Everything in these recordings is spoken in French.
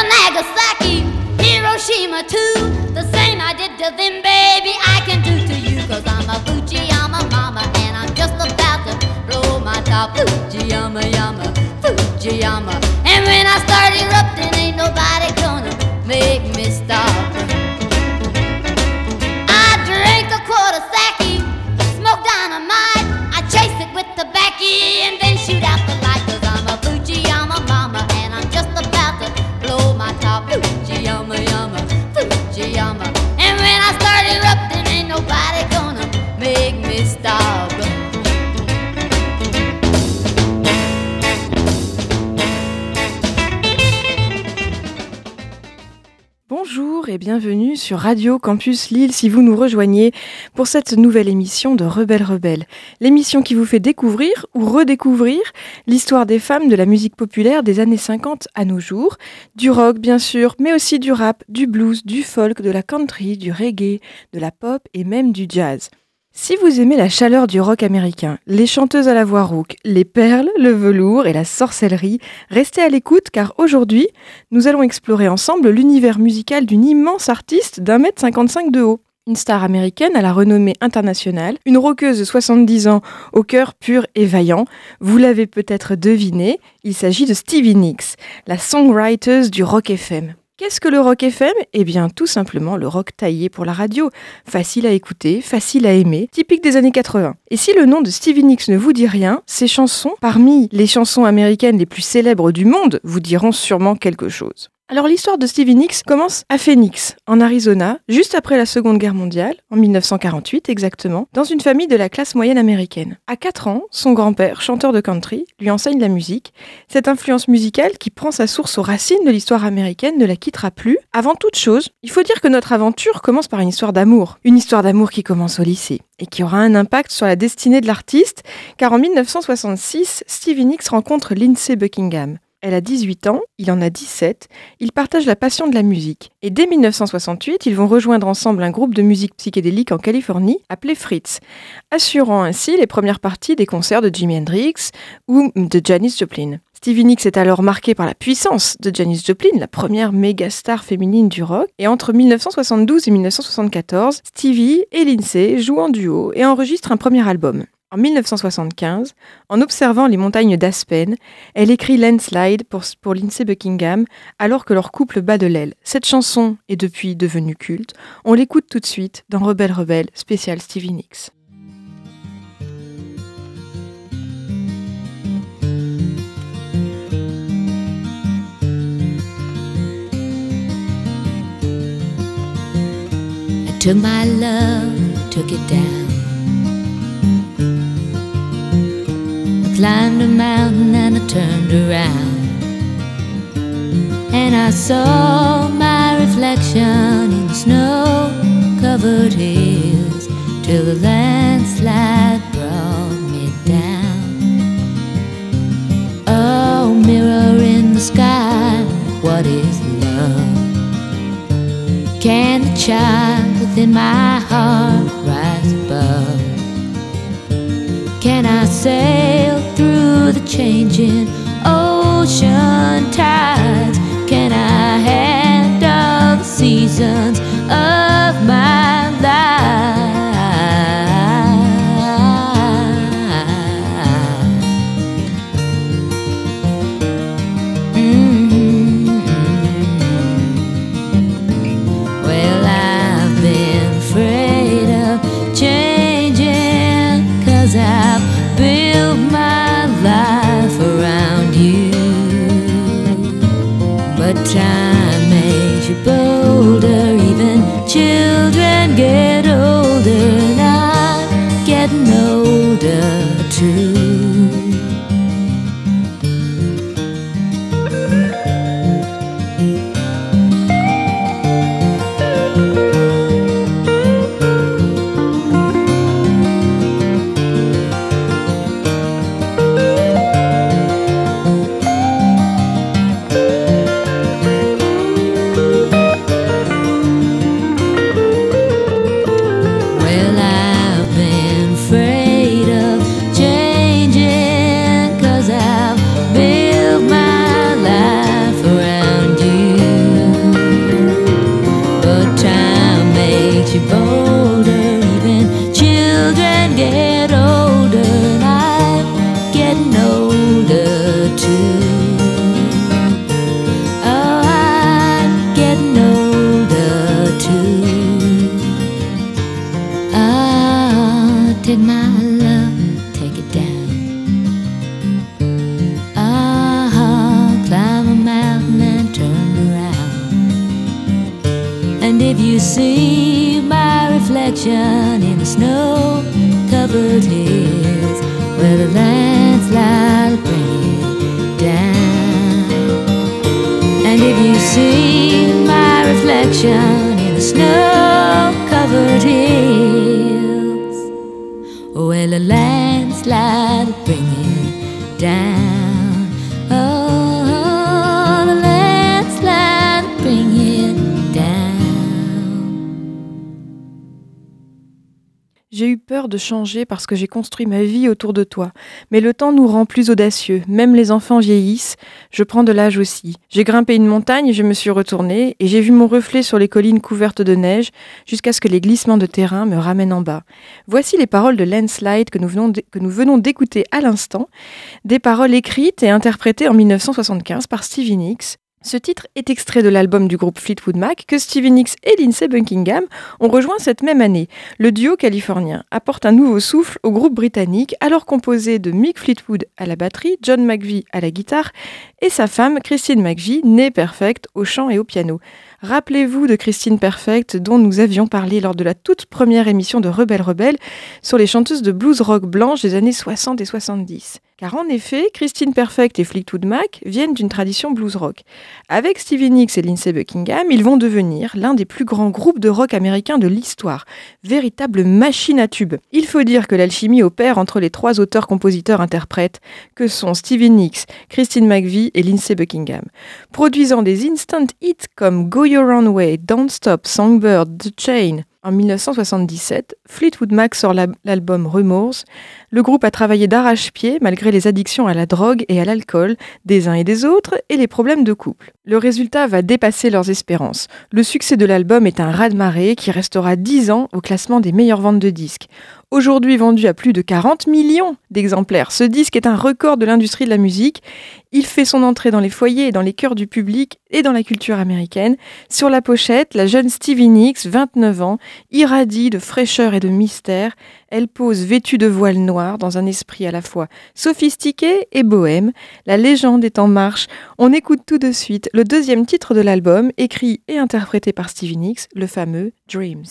to Nagasaki, Hiroshima too. The same I did to them, baby, I can do to you. Cause I'm a Fujiyama mama and I'm just about to blow my top. Fujiyama, yama, Fujiyama. And when I start erupting, bienvenue sur Radio Campus Lille si vous nous rejoignez pour cette nouvelle émission de Rebelle Rebelle. L'émission qui vous fait découvrir ou redécouvrir l'histoire des femmes de la musique populaire des années 50 à nos jours. Du rock bien sûr, mais aussi du rap, du blues, du folk, de la country, du reggae, de la pop et même du jazz. Si vous aimez la chaleur du rock américain, les chanteuses à la voix rauque, les perles, le velours et la sorcellerie, restez à l'écoute car aujourd'hui, nous allons explorer ensemble l'univers musical d'une immense artiste d'un mètre 55 de haut. Une star américaine à la renommée internationale, une rockeuse de 70 ans au cœur pur et vaillant. Vous l'avez peut-être deviné, il s'agit de Stevie Nicks, la songwriter du rock FM. Qu'est-ce que le rock FM Eh bien, tout simplement le rock taillé pour la radio. Facile à écouter, facile à aimer, typique des années 80. Et si le nom de Stevie Nicks ne vous dit rien, ses chansons, parmi les chansons américaines les plus célèbres du monde, vous diront sûrement quelque chose. Alors l'histoire de Stevie Nicks commence à Phoenix, en Arizona, juste après la Seconde Guerre mondiale, en 1948 exactement, dans une famille de la classe moyenne américaine. À 4 ans, son grand-père, chanteur de country, lui enseigne la musique. Cette influence musicale, qui prend sa source aux racines de l'histoire américaine, ne la quittera plus. Avant toute chose, il faut dire que notre aventure commence par une histoire d'amour. Une histoire d'amour qui commence au lycée et qui aura un impact sur la destinée de l'artiste, car en 1966, Stevie Nicks rencontre Lindsay Buckingham. Elle a 18 ans, il en a 17, ils partagent la passion de la musique. Et dès 1968, ils vont rejoindre ensemble un groupe de musique psychédélique en Californie appelé Fritz, assurant ainsi les premières parties des concerts de Jimi Hendrix ou de Janis Joplin. Stevie Nicks est alors marquée par la puissance de Janis Joplin, la première méga star féminine du rock. Et entre 1972 et 1974, Stevie et Lindsay jouent en duo et enregistrent un premier album. En 1975, en observant les montagnes d'Aspen, elle écrit Landslide pour, pour Lindsay Buckingham alors que leur couple bat de l'aile. Cette chanson est depuis devenue culte. On l'écoute tout de suite dans Rebelle Rebelle, spécial Stevie Nicks. Climbed a mountain and I turned around. And I saw my reflection in the snow covered hills till the landslide brought me down. Oh, mirror in the sky, what is love? Can the child within my heart rise above? Can I sail through the changing ocean tides? Can I handle the seasons see my reflection in the snow covered hills where the landslide bring it down, and if you see my reflection in the snow covered hills where the landslide bring it down, peur de changer parce que j'ai construit ma vie autour de toi. Mais le temps nous rend plus audacieux. Même les enfants vieillissent. Je prends de l'âge aussi. J'ai grimpé une montagne je me suis retournée et j'ai vu mon reflet sur les collines couvertes de neige jusqu'à ce que les glissements de terrain me ramènent en bas. Voici les paroles de Landslide que nous venons d'écouter à l'instant. Des paroles écrites et interprétées en 1975 par Stevie Nicks. Ce titre est extrait de l'album du groupe Fleetwood Mac que Stevie Nicks et Lindsey Buckingham ont rejoint cette même année. Le duo californien apporte un nouveau souffle au groupe britannique, alors composé de Mick Fleetwood à la batterie, John McVie à la guitare et sa femme Christine McVie, née Perfect, au chant et au piano. Rappelez-vous de Christine Perfect dont nous avions parlé lors de la toute première émission de Rebelle Rebelle sur les chanteuses de blues rock blanches des années 60 et 70. Car en effet, Christine Perfect et Fleetwood Mac viennent d'une tradition blues rock. Avec Stevie Nicks et Lindsey Buckingham, ils vont devenir l'un des plus grands groupes de rock américains de l'histoire, véritable machine à tubes. Il faut dire que l'alchimie opère entre les trois auteurs-compositeurs-interprètes que sont Stevie Nicks, Christine McVie et Lindsey Buckingham, produisant des instant hits comme Go Your Own Way, Don't Stop, Songbird, The Chain. En 1977, Fleetwood Mac sort la- l'album Remorse. Le groupe a travaillé d'arrache-pied malgré les addictions à la drogue et à l'alcool des uns et des autres et les problèmes de couple. Le résultat va dépasser leurs espérances. Le succès de l'album est un raz-de-marée qui restera 10 ans au classement des meilleures ventes de disques. Aujourd'hui vendu à plus de 40 millions d'exemplaires, ce disque est un record de l'industrie de la musique. Il fait son entrée dans les foyers et dans les cœurs du public et dans la culture américaine. Sur la pochette, la jeune Stevie Nicks, 29 ans, irradie de fraîcheur et de mystère. Elle pose vêtue de voile noir dans un esprit à la fois sophistiqué et bohème. La légende est en marche. On écoute tout de suite le deuxième titre de l'album, écrit et interprété par Stevie Nicks, le fameux Dreams.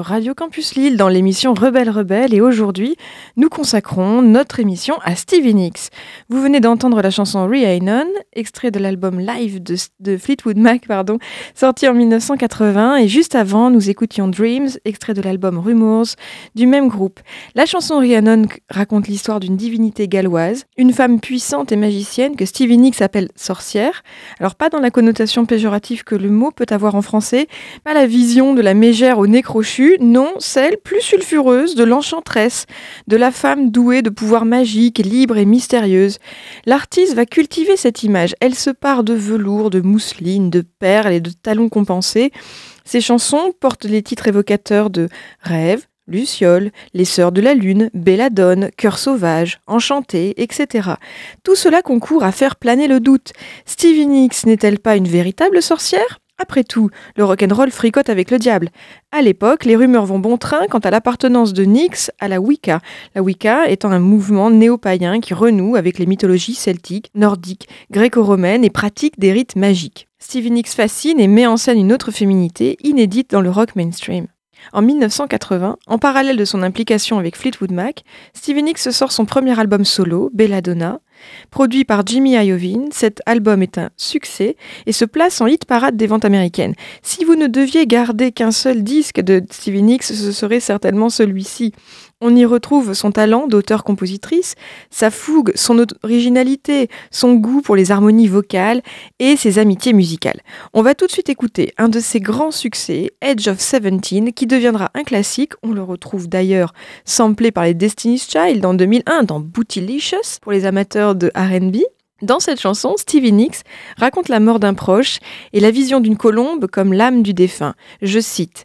Radio Campus Lille dans l'émission Rebelle Rebelle. Et aujourd'hui nous consacrons notre émission à Stevie Nicks. Vous venez d'entendre la chanson Rhiannon, extrait de l'album live de, Fleetwood Mac, pardon, sorti en 1980 et juste avant nous écoutions Dreams, extrait de l'album Rumors du même groupe. La chanson Rhiannon raconte l'histoire d'une divinité galloise, une femme puissante et magicienne que Stevie Nicks appelle sorcière. Alors pas dans la connotation péjorative que le mot peut avoir en français, pas la vision de la mégère au nez crochu non, celle plus sulfureuse de l'enchanteresse, de la femme douée de pouvoirs magiques, libre et mystérieuse. L'artiste va cultiver cette image. Elle se part de velours, de mousseline, de perles et de talons compensés. Ses chansons portent les titres évocateurs de Rêve, Luciole, Les Sœurs de la Lune, Belladone, Cœur sauvage, Enchanté, etc. Tout cela concourt à faire planer le doute. Stevie Nicks n'est-elle pas une véritable sorcière? Après tout, le rock'n'roll fricote avec le diable. À l'époque, les rumeurs vont bon train quant à l'appartenance de Nix à la Wicca. La Wicca étant un mouvement néo-païen qui renoue avec les mythologies celtiques, nordiques, gréco-romaines et pratique des rites magiques. Stevie Nicks fascine et met en scène une autre féminité inédite dans le rock mainstream. En 1980, en parallèle de son implication avec Fleetwood Mac, Stevie Nicks sort son premier album solo, Belladonna, Produit par Jimmy Iovine, cet album est un succès et se place en hit parade des ventes américaines. Si vous ne deviez garder qu'un seul disque de Stevie Nicks, ce serait certainement celui-ci. On y retrouve son talent d'auteur-compositrice, sa fougue, son originalité, son goût pour les harmonies vocales et ses amitiés musicales. On va tout de suite écouter un de ses grands succès, Edge of Seventeen, qui deviendra un classique. On le retrouve d'ailleurs samplé par les Destiny's Child en 2001 dans Bootylicious pour les amateurs de RB. Dans cette chanson, Stevie Nicks raconte la mort d'un proche et la vision d'une colombe comme l'âme du défunt. Je cite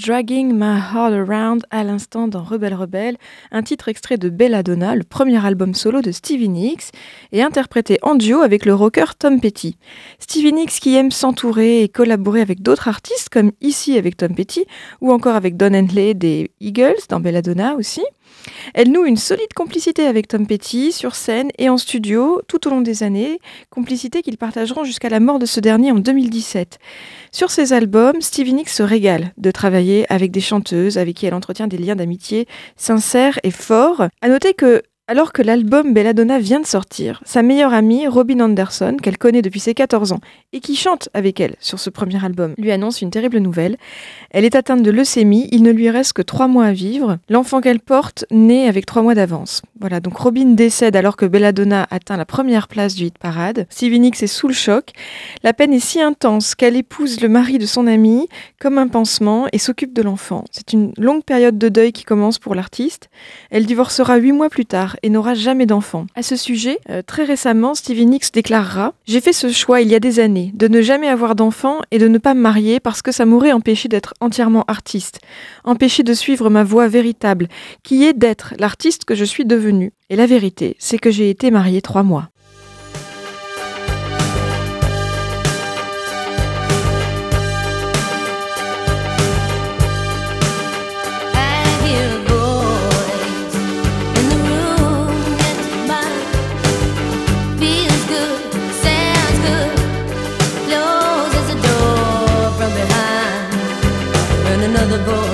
Dragging My Heart Around à l'instant dans Rebelle Rebelle, un titre extrait de Belladonna, le premier album solo de Stevie Nicks, et interprété en duo avec le rocker Tom Petty. Stevie Nicks qui aime s'entourer et collaborer avec d'autres artistes, comme ici avec Tom Petty, ou encore avec Don Henley des Eagles dans Belladonna aussi. Elle noue une solide complicité avec Tom Petty sur scène et en studio tout au long des années, complicité qu'ils partageront jusqu'à la mort de ce dernier en 2017. Sur ses albums, Stevie Nicks se régale de travailler avec des chanteuses avec qui elle entretient des liens d'amitié sincères et forts. À noter que alors que l'album Belladonna vient de sortir, sa meilleure amie, Robin Anderson, qu'elle connaît depuis ses 14 ans et qui chante avec elle sur ce premier album, lui annonce une terrible nouvelle. Elle est atteinte de leucémie, il ne lui reste que 3 mois à vivre. L'enfant qu'elle porte naît avec 3 mois d'avance. Voilà, donc Robin décède alors que Belladonna atteint la première place du hit parade. Stevie est sous le choc. La peine est si intense qu'elle épouse le mari de son amie comme un pansement et s'occupe de l'enfant. C'est une longue période de deuil qui commence pour l'artiste. Elle divorcera 8 mois plus tard et n'aura jamais d'enfant. À ce sujet, euh, très récemment, Stevie Nicks déclarera J'ai fait ce choix il y a des années, de ne jamais avoir d'enfant et de ne pas me marier parce que ça m'aurait empêché d'être entièrement artiste, empêché de suivre ma voie véritable, qui est d'être l'artiste que je suis devenue. Et la vérité, c'est que j'ai été mariée trois mois. the boy.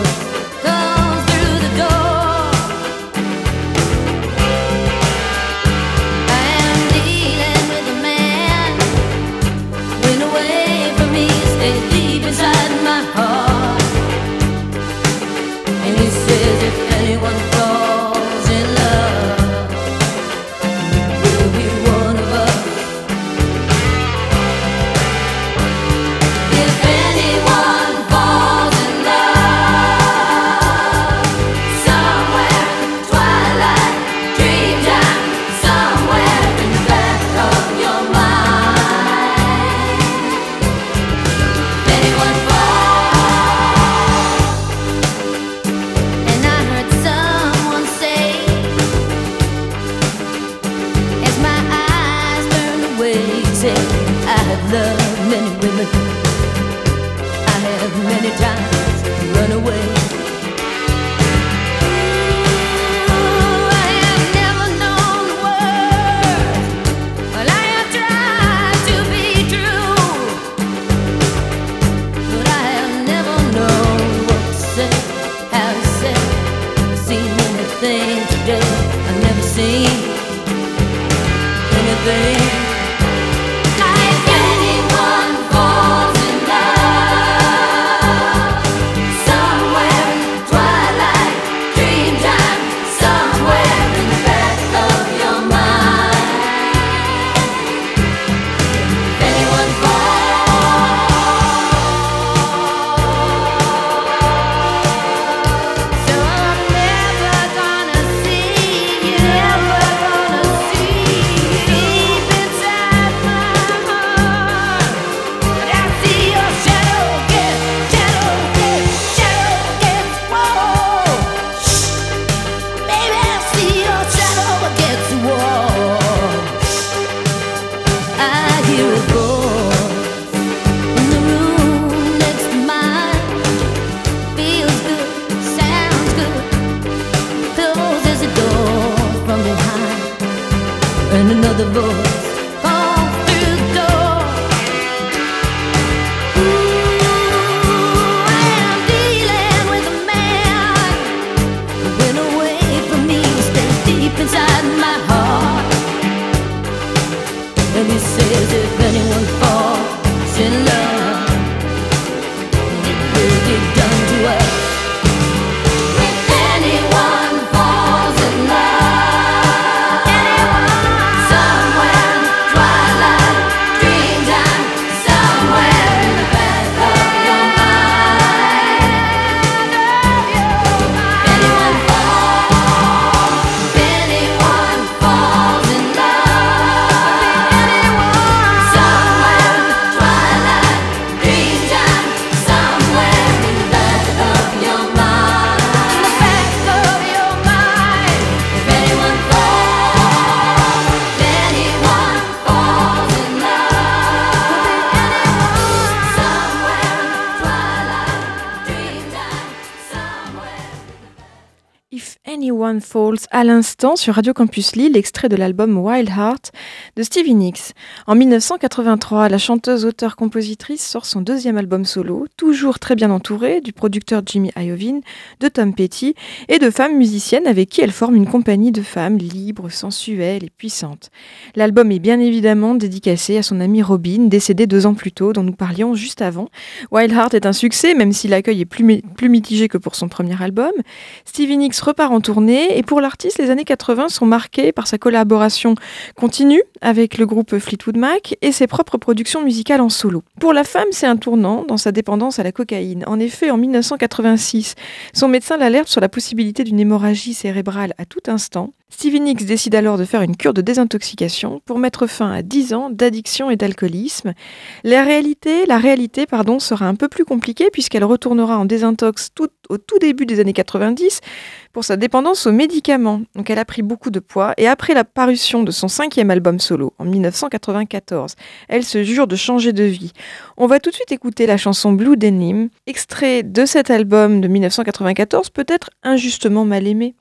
À l'instant sur Radio Campus Lille, extrait de l'album Wild Heart de Stevie Nicks. En 1983, la chanteuse, auteure, compositrice sort son deuxième album solo, toujours très bien entourée du producteur Jimmy Iovine, de Tom Petty et de femmes musiciennes avec qui elle forme une compagnie de femmes libres, sensuelles et puissantes. L'album est bien évidemment dédicacé à son amie Robin, décédée deux ans plus tôt, dont nous parlions juste avant. Wild Heart est un succès, même si l'accueil est plus, plus mitigé que pour son premier album. Stevie Nicks repart en tournée et pour l'artiste, les années 80 sont marquées par sa collaboration continue avec le groupe Fleetwood Mac et ses propres productions musicales en solo. Pour la femme, c'est un tournant dans sa dépendance à la cocaïne. En effet, en 1986, son médecin l'alerte sur la possibilité d'une hémorragie cérébrale à tout instant. Stevie Nicks décide alors de faire une cure de désintoxication pour mettre fin à 10 ans d'addiction et d'alcoolisme. La réalité, la réalité pardon, sera un peu plus compliquée puisqu'elle retournera en désintox au tout début des années 90 pour sa dépendance aux médicaments. Donc elle a pris beaucoup de poids et après la parution de son cinquième album solo en 1994, elle se jure de changer de vie. On va tout de suite écouter la chanson Blue Denim, extrait de cet album de 1994, peut-être injustement mal aimé.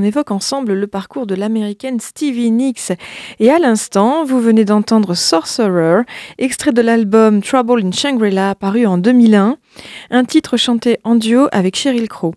On évoque ensemble le parcours de l'américaine Stevie Nicks. Et à l'instant, vous venez d'entendre Sorcerer, extrait de l'album Trouble in Shangri-La, paru en 2001, un titre chanté en duo avec Sheryl Crow.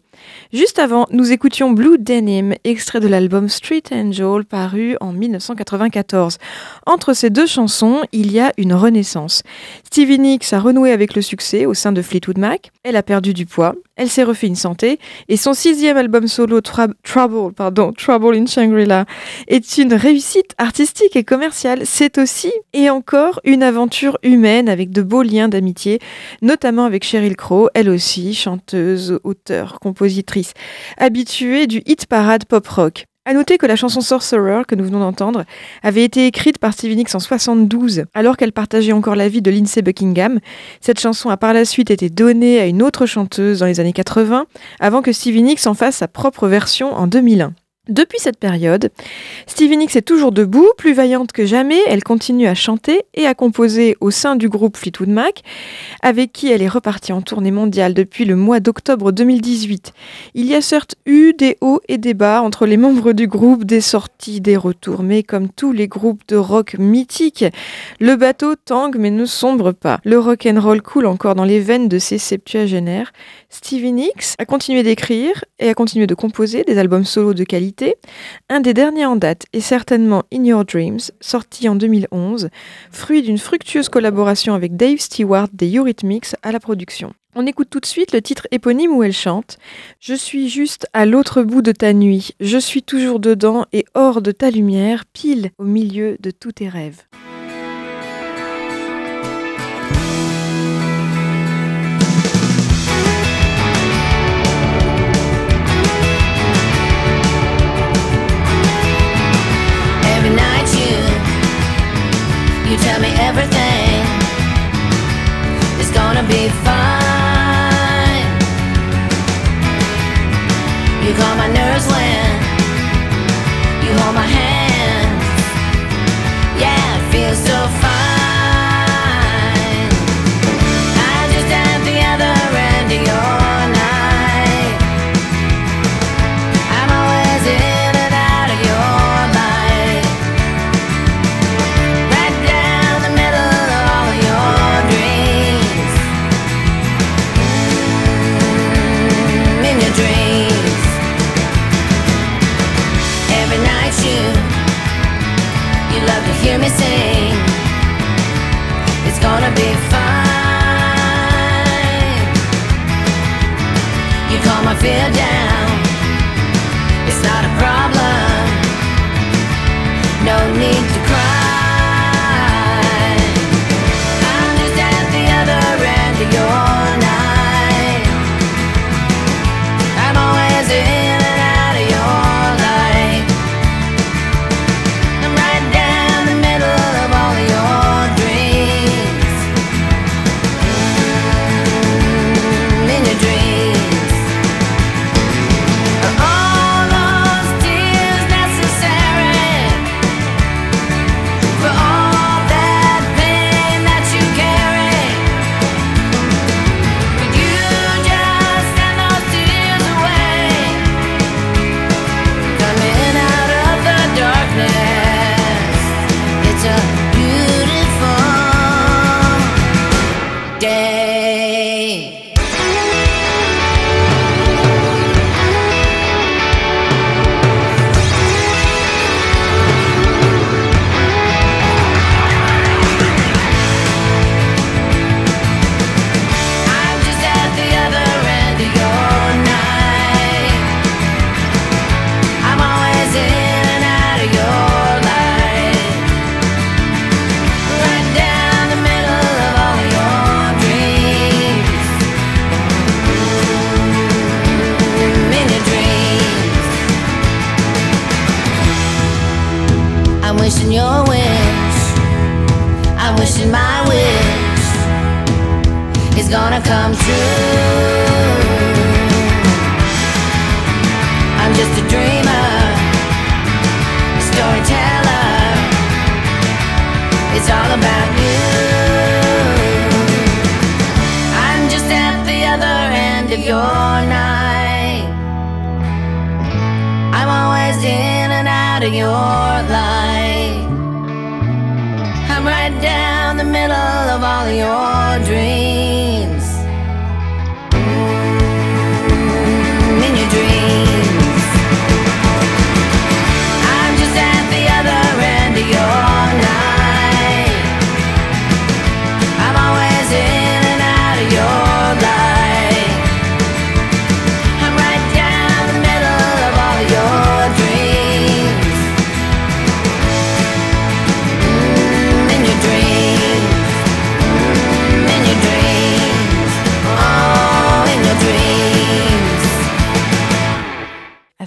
Juste avant, nous écoutions Blue Denim, extrait de l'album Street Angel paru en 1994. Entre ces deux chansons, il y a une renaissance. Stevie Nicks a renoué avec le succès au sein de Fleetwood Mac, elle a perdu du poids, elle s'est refait une santé, et son sixième album solo Trouble, pardon, Trouble in Shangri-La est une réussite artistique et commerciale. C'est aussi et encore une aventure humaine avec de beaux liens d'amitié, notamment avec Sheryl Crow, elle aussi chanteuse, auteure, compositrice habituée du hit parade pop rock. À noter que la chanson Sorcerer que nous venons d'entendre avait été écrite par Stevie Nicks en 72, alors qu'elle partageait encore la vie de Lindsay Buckingham. Cette chanson a par la suite été donnée à une autre chanteuse dans les années 80, avant que Stevie Nicks en fasse sa propre version en 2001. Depuis cette période, Stevie Nicks est toujours debout, plus vaillante que jamais, elle continue à chanter et à composer au sein du groupe Fleetwood Mac, avec qui elle est repartie en tournée mondiale depuis le mois d'octobre 2018. Il y a certes eu des hauts et des bas entre les membres du groupe, des sorties, des retours, mais comme tous les groupes de rock mythiques, le bateau tangue mais ne sombre pas. Le rock and roll coule encore dans les veines de ces septuagénaires. Stevie Nicks a continué d'écrire et a continué de composer des albums solo de qualité un des derniers en date est certainement In Your Dreams, sorti en 2011, fruit d'une fructueuse collaboration avec Dave Stewart des Eurythmics à la production. On écoute tout de suite le titre éponyme où elle chante Je suis juste à l'autre bout de ta nuit, je suis toujours dedans et hors de ta lumière, pile au milieu de tous tes rêves.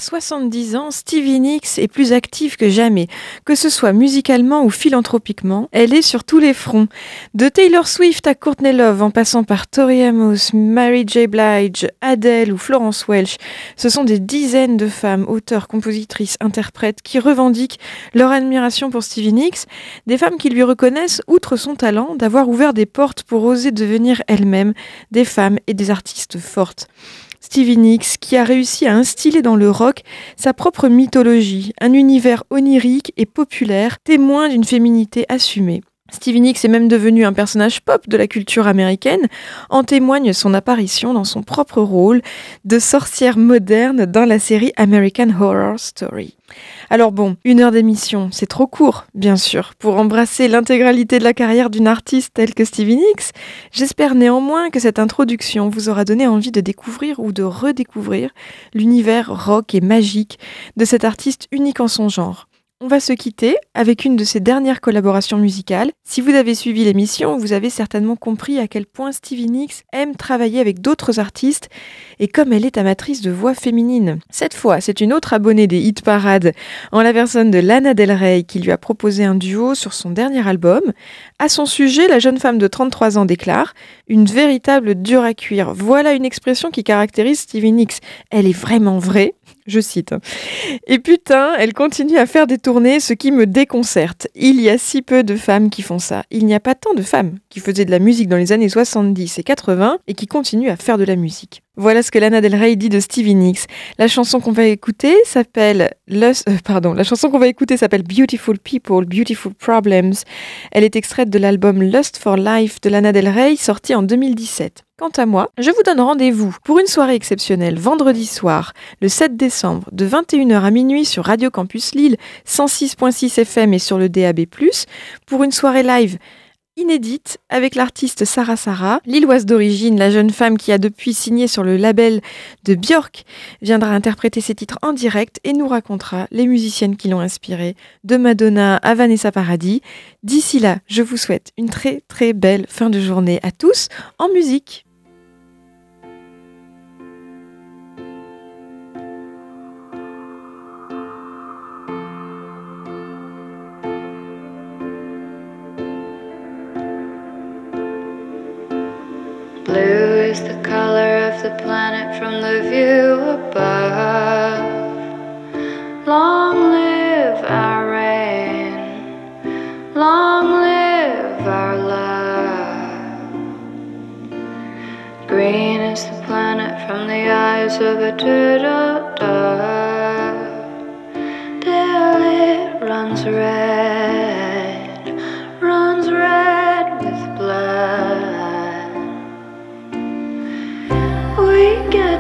70 ans, Stevie Nicks est plus active que jamais. Que ce soit musicalement ou philanthropiquement, elle est sur tous les fronts. De Taylor Swift à Courtney Love, en passant par Tori Amos, Mary J. Blige, Adele ou Florence Welch, ce sont des dizaines de femmes, auteurs, compositrices, interprètes, qui revendiquent leur admiration pour Stevie Nicks, des femmes qui lui reconnaissent, outre son talent, d'avoir ouvert des portes pour oser devenir elles-mêmes des femmes et des artistes fortes. Stevie Nicks, qui a réussi à instiller dans le rock sa propre mythologie, un univers onirique et populaire, témoin d'une féminité assumée. Stevie Nicks est même devenu un personnage pop de la culture américaine, en témoigne son apparition dans son propre rôle de sorcière moderne dans la série American Horror Story. Alors bon, une heure d'émission, c'est trop court, bien sûr, pour embrasser l'intégralité de la carrière d'une artiste telle que Stevie Nicks. J'espère néanmoins que cette introduction vous aura donné envie de découvrir ou de redécouvrir l'univers rock et magique de cet artiste unique en son genre. On va se quitter avec une de ses dernières collaborations musicales. Si vous avez suivi l'émission, vous avez certainement compris à quel point Stevie Nicks aime travailler avec d'autres artistes et comme elle est amatrice de voix féminines. Cette fois, c'est une autre abonnée des hit parades en la personne de Lana Del Rey qui lui a proposé un duo sur son dernier album. À son sujet, la jeune femme de 33 ans déclare Une véritable dure à cuire. Voilà une expression qui caractérise Stevie Nicks. Elle est vraiment vraie. Je cite. Et putain, elle continue à faire des tournées, ce qui me déconcerte. Il y a si peu de femmes qui font ça. Il n'y a pas tant de femmes qui faisaient de la musique dans les années 70 et 80 et qui continuent à faire de la musique. Voilà ce que Lana Del Rey dit de Stevie Nicks. La chanson qu'on va écouter s'appelle euh, pardon, la chanson qu'on va écouter s'appelle Beautiful People, Beautiful Problems. Elle est extraite de l'album Lust for Life de Lana Del Rey sorti en 2017. Quant à moi, je vous donne rendez-vous pour une soirée exceptionnelle vendredi soir, le 7 décembre, de 21h à minuit sur Radio Campus Lille, 106.6 FM et sur le DAB+, pour une soirée live inédite avec l'artiste Sarah Sarah, lilloise d'origine, la jeune femme qui a depuis signé sur le label de Björk, viendra interpréter ses titres en direct et nous racontera les musiciennes qui l'ont inspirée, de Madonna à Vanessa Paradis. D'ici là, je vous souhaite une très très belle fin de journée à tous en musique. Blue is the color of the planet from the view above. Long live our rain, long live our love. Green is the planet from the eyes of a turtle dove. Till it runs red,